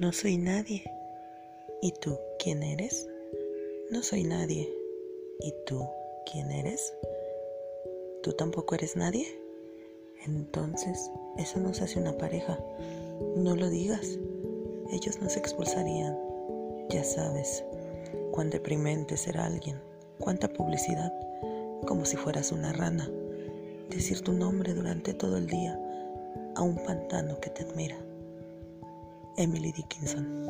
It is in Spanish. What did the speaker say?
No soy nadie. ¿Y tú quién eres? No soy nadie. ¿Y tú quién eres? ¿Tú tampoco eres nadie? Entonces, eso nos hace una pareja. No lo digas. Ellos nos expulsarían. Ya sabes, cuán deprimente ser alguien. Cuánta publicidad, como si fueras una rana. Decir tu nombre durante todo el día a un pantano que te admira. Emily Dickinson